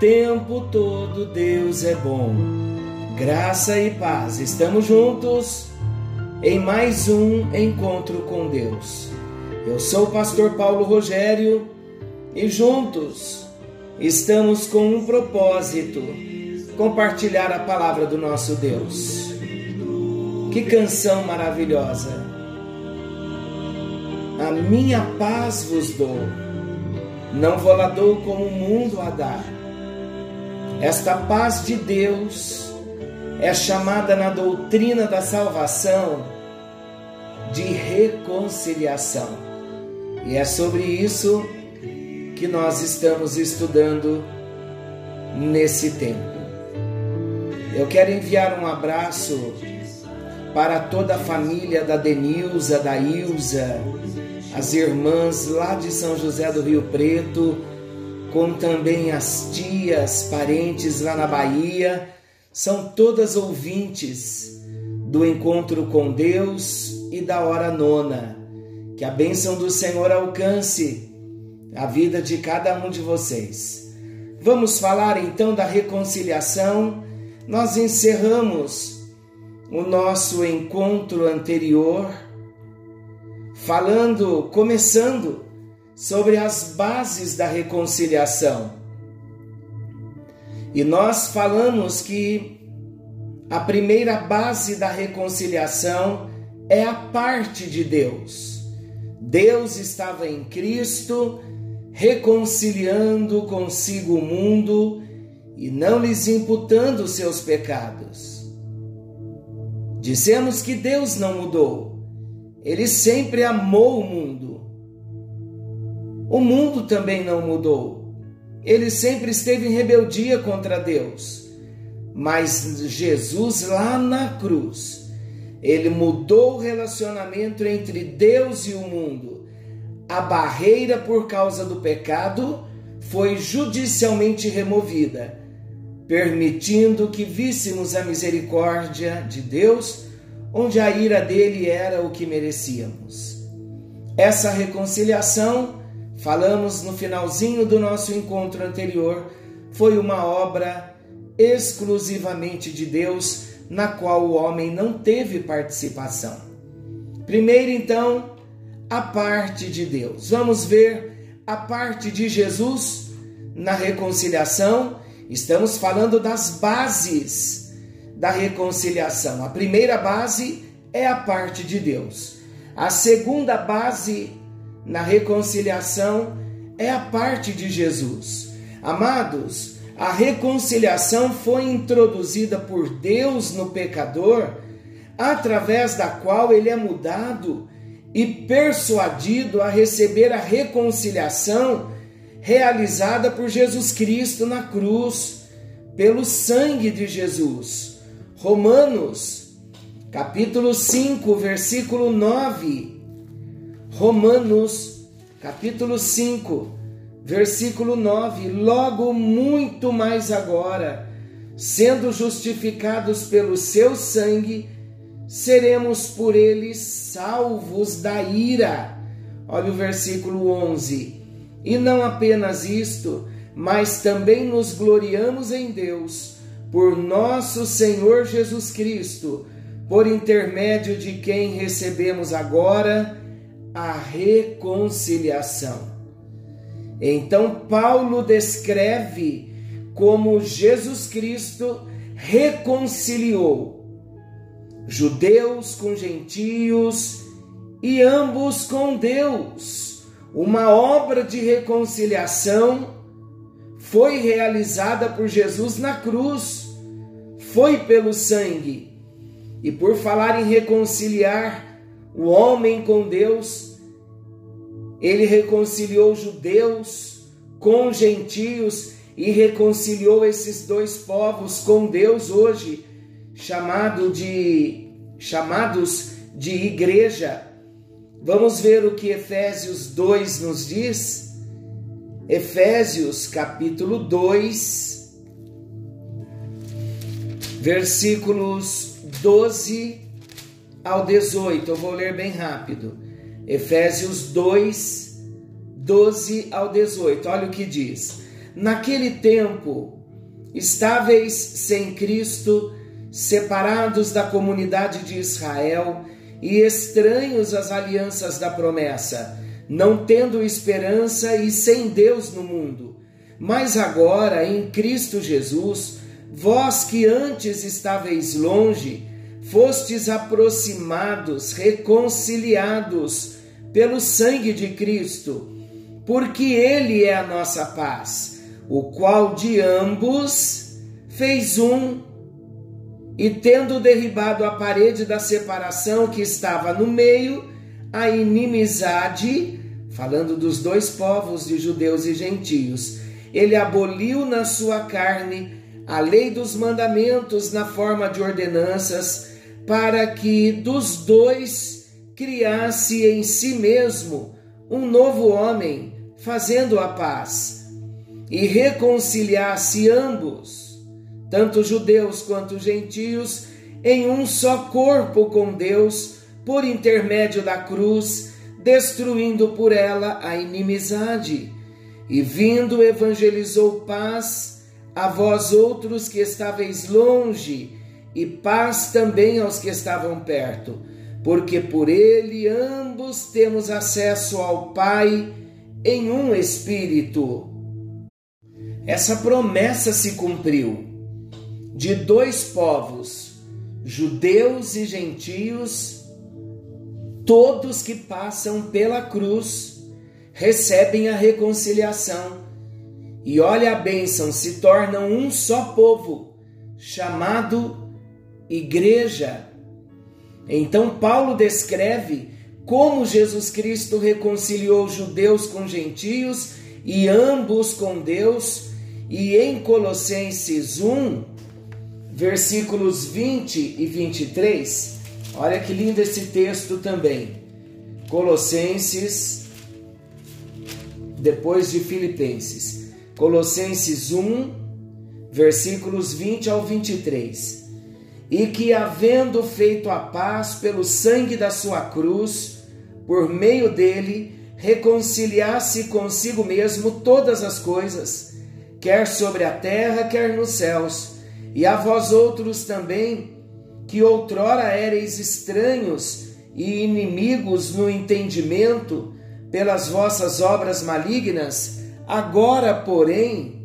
tempo todo Deus é bom. Graça e paz, estamos juntos em mais um encontro com Deus. Eu sou o pastor Paulo Rogério e juntos estamos com um propósito: compartilhar a palavra do nosso Deus. Que canção maravilhosa! A minha paz vos dou, não vou lá dou como o mundo a dar. Esta paz de Deus é chamada na doutrina da salvação de reconciliação. E é sobre isso que nós estamos estudando nesse tempo. Eu quero enviar um abraço para toda a família da Denilza, da Ilza, as irmãs lá de São José do Rio Preto, como também as tias, parentes lá na Bahia, são todas ouvintes do encontro com Deus e da hora nona. Que a bênção do Senhor alcance a vida de cada um de vocês. Vamos falar então da reconciliação. Nós encerramos o nosso encontro anterior falando, começando sobre as bases da reconciliação. E nós falamos que a primeira base da reconciliação é a parte de Deus. Deus estava em Cristo, reconciliando consigo o mundo e não lhes imputando seus pecados. Dissemos que Deus não mudou, ele sempre amou o mundo. O mundo também não mudou, ele sempre esteve em rebeldia contra Deus. Mas Jesus, lá na cruz, ele mudou o relacionamento entre Deus e o mundo. A barreira por causa do pecado foi judicialmente removida, permitindo que víssemos a misericórdia de Deus, onde a ira dele era o que merecíamos. Essa reconciliação, falamos no finalzinho do nosso encontro anterior, foi uma obra exclusivamente de Deus na qual o homem não teve participação. Primeiro, então, a parte de Deus. Vamos ver a parte de Jesus na reconciliação. Estamos falando das bases da reconciliação. A primeira base é a parte de Deus. A segunda base na reconciliação é a parte de Jesus. Amados, a reconciliação foi introduzida por Deus no pecador, através da qual ele é mudado e persuadido a receber a reconciliação realizada por Jesus Cristo na cruz, pelo sangue de Jesus. Romanos, capítulo 5, versículo 9. Romanos, capítulo 5, versículo 9: Logo, muito mais agora, sendo justificados pelo seu sangue, seremos por ele salvos da ira. Olha o versículo 11. E não apenas isto, mas também nos gloriamos em Deus, por nosso Senhor Jesus Cristo, por intermédio de quem recebemos agora a reconciliação. Então, Paulo descreve como Jesus Cristo reconciliou judeus com gentios e ambos com Deus. Uma obra de reconciliação foi realizada por Jesus na cruz, foi pelo sangue. E por falar em reconciliar o homem com Deus, ele reconciliou judeus com gentios e reconciliou esses dois povos com Deus hoje, chamado de chamados de igreja. Vamos ver o que Efésios 2 nos diz? Efésios capítulo 2, versículos 12 ao 18. Eu vou ler bem rápido. Efésios 2, 12 ao 18. Olha o que diz: Naquele tempo, estáveis sem Cristo, separados da comunidade de Israel e estranhos às alianças da promessa, não tendo esperança e sem Deus no mundo. Mas agora, em Cristo Jesus, vós que antes estáveis longe, fostes aproximados, reconciliados pelo sangue de Cristo, porque Ele é a nossa paz, o qual de ambos fez um, e tendo derribado a parede da separação que estava no meio, a inimizade, falando dos dois povos de judeus e gentios, ele aboliu na sua carne a lei dos mandamentos na forma de ordenanças, para que dos dois criasse em si mesmo um novo homem, fazendo a paz, e reconciliasse ambos, tanto judeus quanto gentios, em um só corpo com Deus, por intermédio da cruz, destruindo por ela a inimizade. E vindo evangelizou paz a vós outros que estáveis longe, e paz também aos que estavam perto, porque por ele ambos temos acesso ao Pai em um espírito. Essa promessa se cumpriu de dois povos, judeus e gentios, todos que passam pela cruz recebem a reconciliação. E olha a bênção, se tornam um só povo, chamado igreja. Então Paulo descreve como Jesus Cristo reconciliou judeus com gentios e ambos com Deus, e em Colossenses 1, versículos 20 e 23, olha que lindo esse texto também. Colossenses, depois de Filipenses. Colossenses 1, versículos 20 ao 23. E que, havendo feito a paz pelo sangue da sua cruz, por meio dele, reconciliasse consigo mesmo todas as coisas, quer sobre a terra, quer nos céus, e a vós outros também, que outrora éreis estranhos e inimigos no entendimento, pelas vossas obras malignas, agora, porém,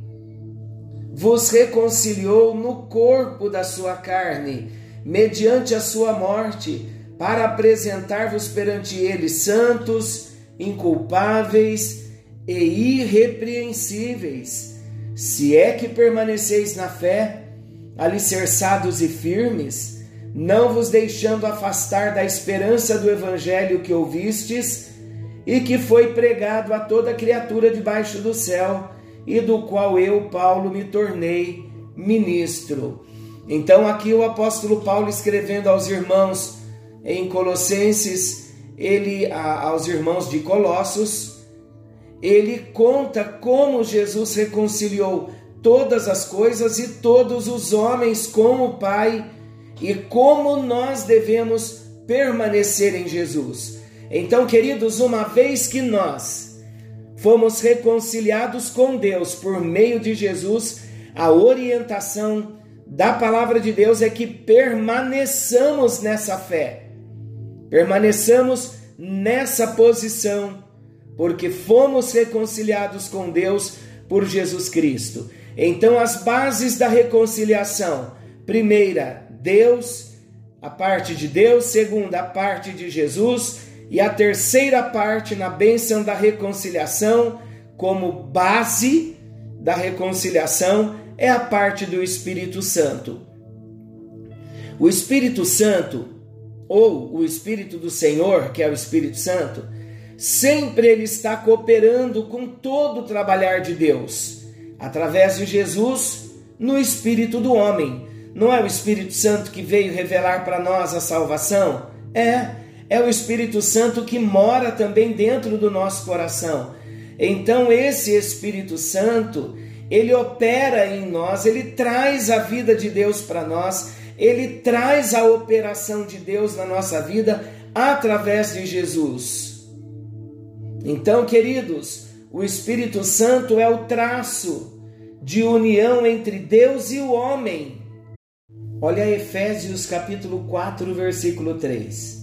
vos reconciliou no corpo da sua carne, mediante a sua morte, para apresentar-vos perante ele santos, inculpáveis e irrepreensíveis, se é que permaneceis na fé, alicerçados e firmes, não vos deixando afastar da esperança do evangelho que ouvistes e que foi pregado a toda criatura debaixo do céu, e do qual eu, Paulo, me tornei ministro. Então, aqui o apóstolo Paulo escrevendo aos irmãos em Colossenses, ele aos irmãos de Colossos, ele conta como Jesus reconciliou todas as coisas e todos os homens com o Pai e como nós devemos permanecer em Jesus. Então, queridos, uma vez que nós fomos reconciliados com Deus por meio de Jesus, a orientação da palavra de Deus é que permaneçamos nessa fé, permaneçamos nessa posição, porque fomos reconciliados com Deus por Jesus Cristo. Então, as bases da reconciliação: primeira, Deus, a parte de Deus, segunda, a parte de Jesus, e a terceira parte na bênção da reconciliação, como base da reconciliação, é a parte do Espírito Santo. O Espírito Santo, ou o Espírito do Senhor, que é o Espírito Santo, sempre ele está cooperando com todo o trabalhar de Deus através de Jesus, no espírito do homem. Não é o Espírito Santo que veio revelar para nós a salvação? É, é o Espírito Santo que mora também dentro do nosso coração. Então, esse Espírito Santo, ele opera em nós, ele traz a vida de Deus para nós, ele traz a operação de Deus na nossa vida através de Jesus. Então, queridos, o Espírito Santo é o traço de união entre Deus e o homem. Olha Efésios capítulo 4, versículo 3.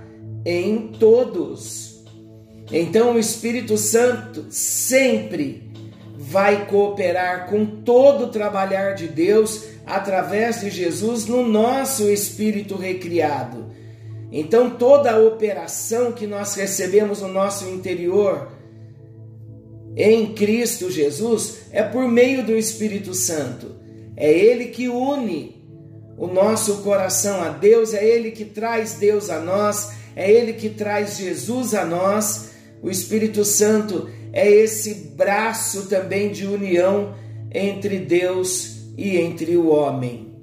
em todos. Então o Espírito Santo sempre vai cooperar com todo o trabalhar de Deus através de Jesus no nosso espírito recriado. Então toda a operação que nós recebemos no nosso interior em Cristo Jesus é por meio do Espírito Santo. É ele que une o nosso coração a Deus, é ele que traz Deus a nós, é ele que traz Jesus a nós o Espírito Santo é esse braço também de união entre Deus e entre o homem.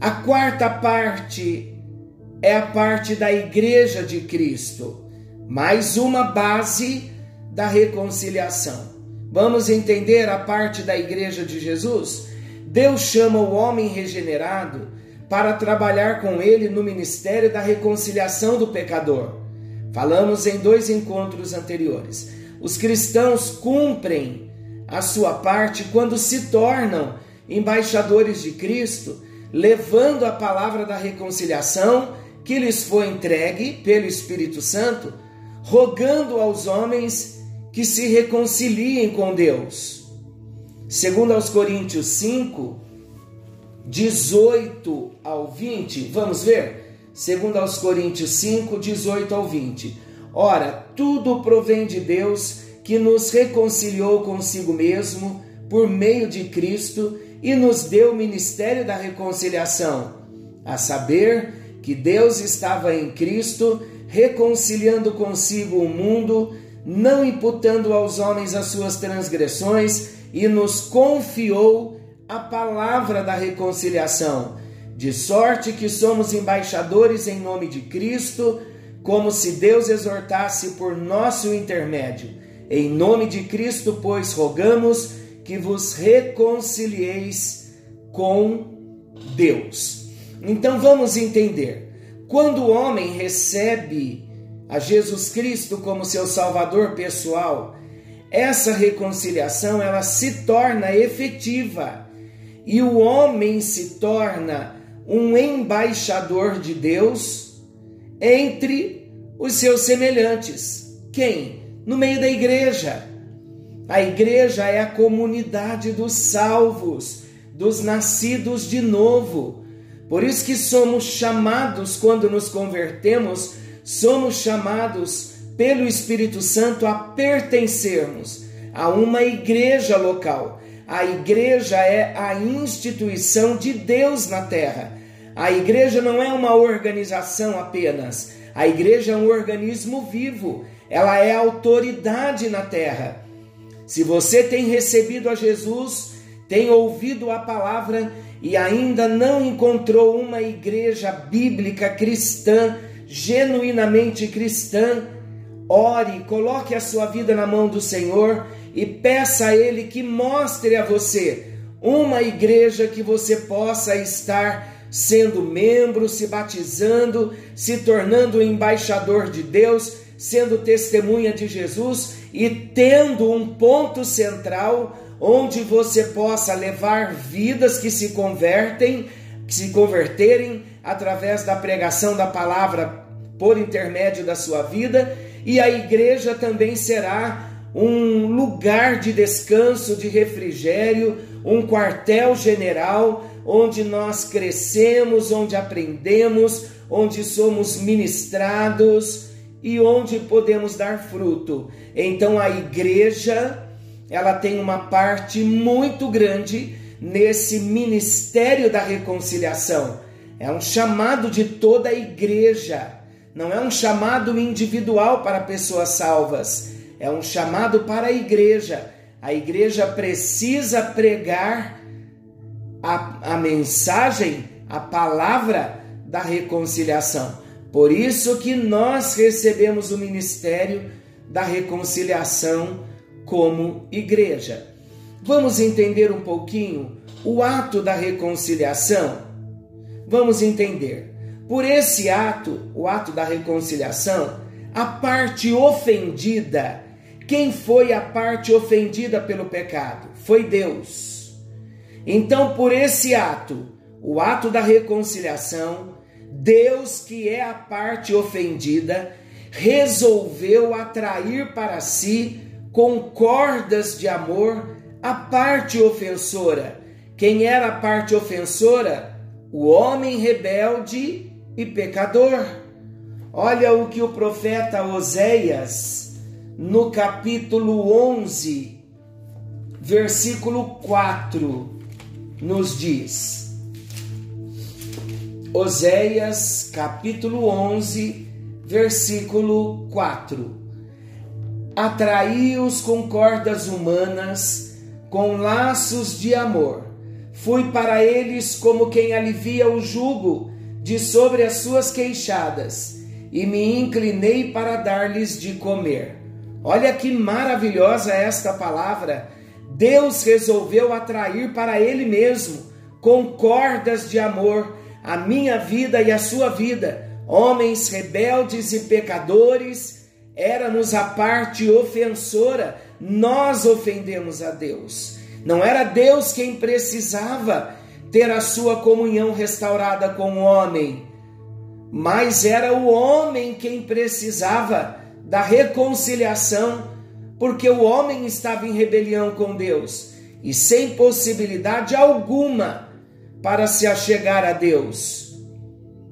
A quarta parte é a parte da Igreja de Cristo, mais uma base da reconciliação. Vamos entender a parte da Igreja de Jesus? Deus chama o homem regenerado para trabalhar com ele no ministério da reconciliação do pecador. Falamos em dois encontros anteriores. Os cristãos cumprem a sua parte quando se tornam embaixadores de Cristo, levando a palavra da reconciliação que lhes foi entregue pelo Espírito Santo, rogando aos homens que se reconciliem com Deus. Segundo aos Coríntios 5, 18 ao 20, vamos ver? segundo aos Coríntios 5, 18 ao 20. Ora, tudo provém de Deus, que nos reconciliou consigo mesmo por meio de Cristo e nos deu o ministério da reconciliação, a saber que Deus estava em Cristo, reconciliando consigo o mundo, não imputando aos homens as suas transgressões, e nos confiou a palavra da reconciliação de sorte que somos embaixadores em nome de Cristo, como se Deus exortasse por nosso intermédio. Em nome de Cristo, pois, rogamos que vos reconcilieis com Deus. Então vamos entender. Quando o homem recebe a Jesus Cristo como seu salvador pessoal, essa reconciliação ela se torna efetiva e o homem se torna um embaixador de Deus entre os seus semelhantes. Quem? No meio da igreja. A igreja é a comunidade dos salvos, dos nascidos de novo. Por isso que somos chamados quando nos convertemos, somos chamados pelo Espírito Santo a pertencermos a uma igreja local a igreja é a instituição de Deus na terra. A igreja não é uma organização apenas. A igreja é um organismo vivo. Ela é autoridade na terra. Se você tem recebido a Jesus, tem ouvido a palavra e ainda não encontrou uma igreja bíblica cristã, genuinamente cristã, ore, coloque a sua vida na mão do Senhor e peça a Ele que mostre a você uma igreja que você possa estar sendo membro, se batizando, se tornando embaixador de Deus, sendo testemunha de Jesus e tendo um ponto central onde você possa levar vidas que se convertem, que se converterem através da pregação da palavra por intermédio da sua vida, e a igreja também será um lugar de descanso, de refrigério, um quartel-general, onde nós crescemos, onde aprendemos, onde somos ministrados e onde podemos dar fruto. Então a igreja, ela tem uma parte muito grande nesse ministério da reconciliação. É um chamado de toda a igreja. Não é um chamado individual para pessoas salvas, é um chamado para a igreja. A igreja precisa pregar a, a mensagem, a palavra da reconciliação. Por isso que nós recebemos o ministério da reconciliação como igreja. Vamos entender um pouquinho o ato da reconciliação? Vamos entender. Por esse ato, o ato da reconciliação, a parte ofendida, quem foi a parte ofendida pelo pecado? Foi Deus. Então, por esse ato, o ato da reconciliação, Deus, que é a parte ofendida, resolveu atrair para si com cordas de amor a parte ofensora. Quem era a parte ofensora? O homem rebelde e pecador. Olha o que o profeta Oséias, no capítulo 11, versículo 4, nos diz. Oséias, capítulo 11, versículo 4. Atraí-os com cordas humanas, com laços de amor. Fui para eles como quem alivia o jugo de sobre as suas queixadas, e me inclinei para dar-lhes de comer. Olha que maravilhosa esta palavra. Deus resolveu atrair para Ele mesmo, com cordas de amor, a minha vida e a sua vida, homens rebeldes e pecadores, éramos a parte ofensora, nós ofendemos a Deus. Não era Deus quem precisava ter a sua comunhão restaurada com o homem, mas era o homem quem precisava da reconciliação, porque o homem estava em rebelião com Deus e sem possibilidade alguma para se achegar a Deus.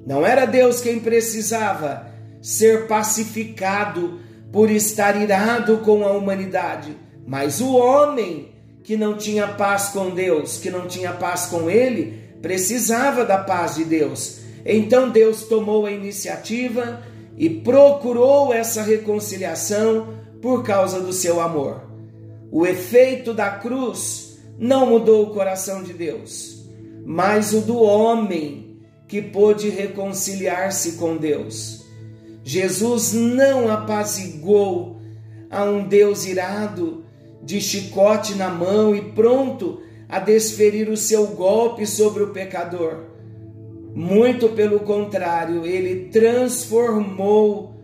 Não era Deus quem precisava ser pacificado por estar irado com a humanidade, mas o homem que não tinha paz com Deus, que não tinha paz com ele, precisava da paz de Deus. Então Deus tomou a iniciativa e procurou essa reconciliação por causa do seu amor. O efeito da cruz não mudou o coração de Deus mas o do homem que pôde reconciliar-se com Deus. Jesus não apaziguou a um Deus irado, de chicote na mão e pronto a desferir o seu golpe sobre o pecador. Muito pelo contrário, ele transformou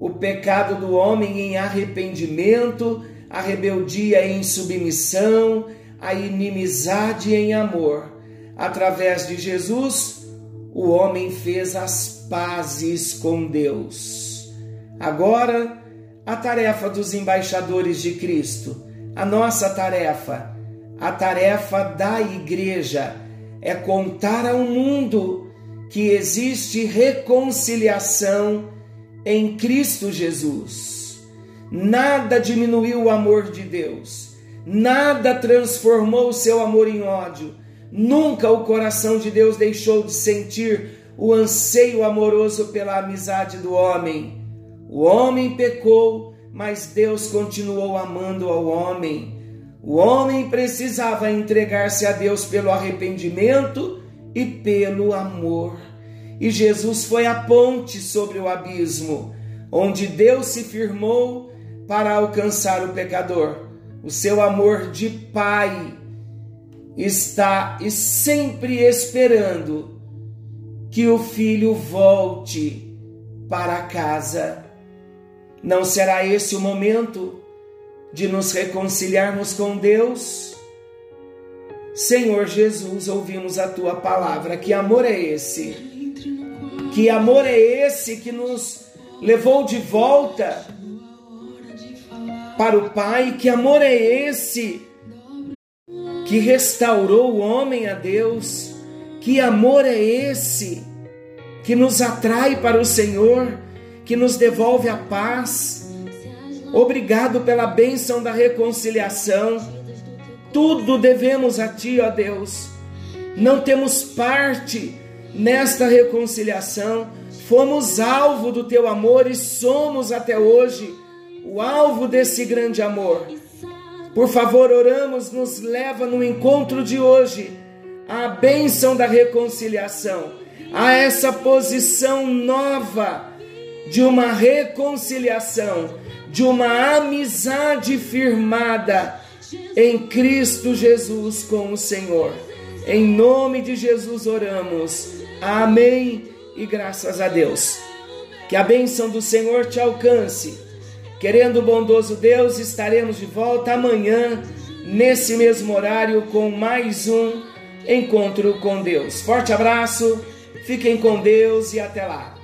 o pecado do homem em arrependimento, a rebeldia em submissão, a inimizade em amor através de Jesus, o homem fez as pazes com Deus. Agora, a tarefa dos embaixadores de Cristo, a nossa tarefa, a tarefa da igreja, é contar ao mundo que existe reconciliação em Cristo Jesus. Nada diminuiu o amor de Deus, nada transformou o seu amor em ódio Nunca o coração de Deus deixou de sentir o anseio amoroso pela amizade do homem. O homem pecou, mas Deus continuou amando ao homem. O homem precisava entregar-se a Deus pelo arrependimento e pelo amor. E Jesus foi a ponte sobre o abismo, onde Deus se firmou para alcançar o pecador. O seu amor de Pai está sempre esperando que o filho volte para casa. Não será esse o momento de nos reconciliarmos com Deus? Senhor Jesus, ouvimos a tua palavra. Que amor é esse? Que amor é esse que nos levou de volta para o Pai? Que amor é esse que restaurou o homem a Deus. Que amor é esse que nos atrai para o Senhor, que nos devolve a paz? Obrigado pela bênção da reconciliação. Tudo devemos a Ti, ó Deus. Não temos parte nesta reconciliação. Fomos alvo do Teu amor e somos até hoje o alvo desse grande amor. Por favor, oramos, nos leva no encontro de hoje a bênção da reconciliação, a essa posição nova de uma reconciliação, de uma amizade firmada em Cristo Jesus com o Senhor. Em nome de Jesus oramos. Amém e graças a Deus. Que a bênção do Senhor te alcance. Querendo o bondoso Deus, estaremos de volta amanhã, nesse mesmo horário, com mais um encontro com Deus. Forte abraço, fiquem com Deus e até lá.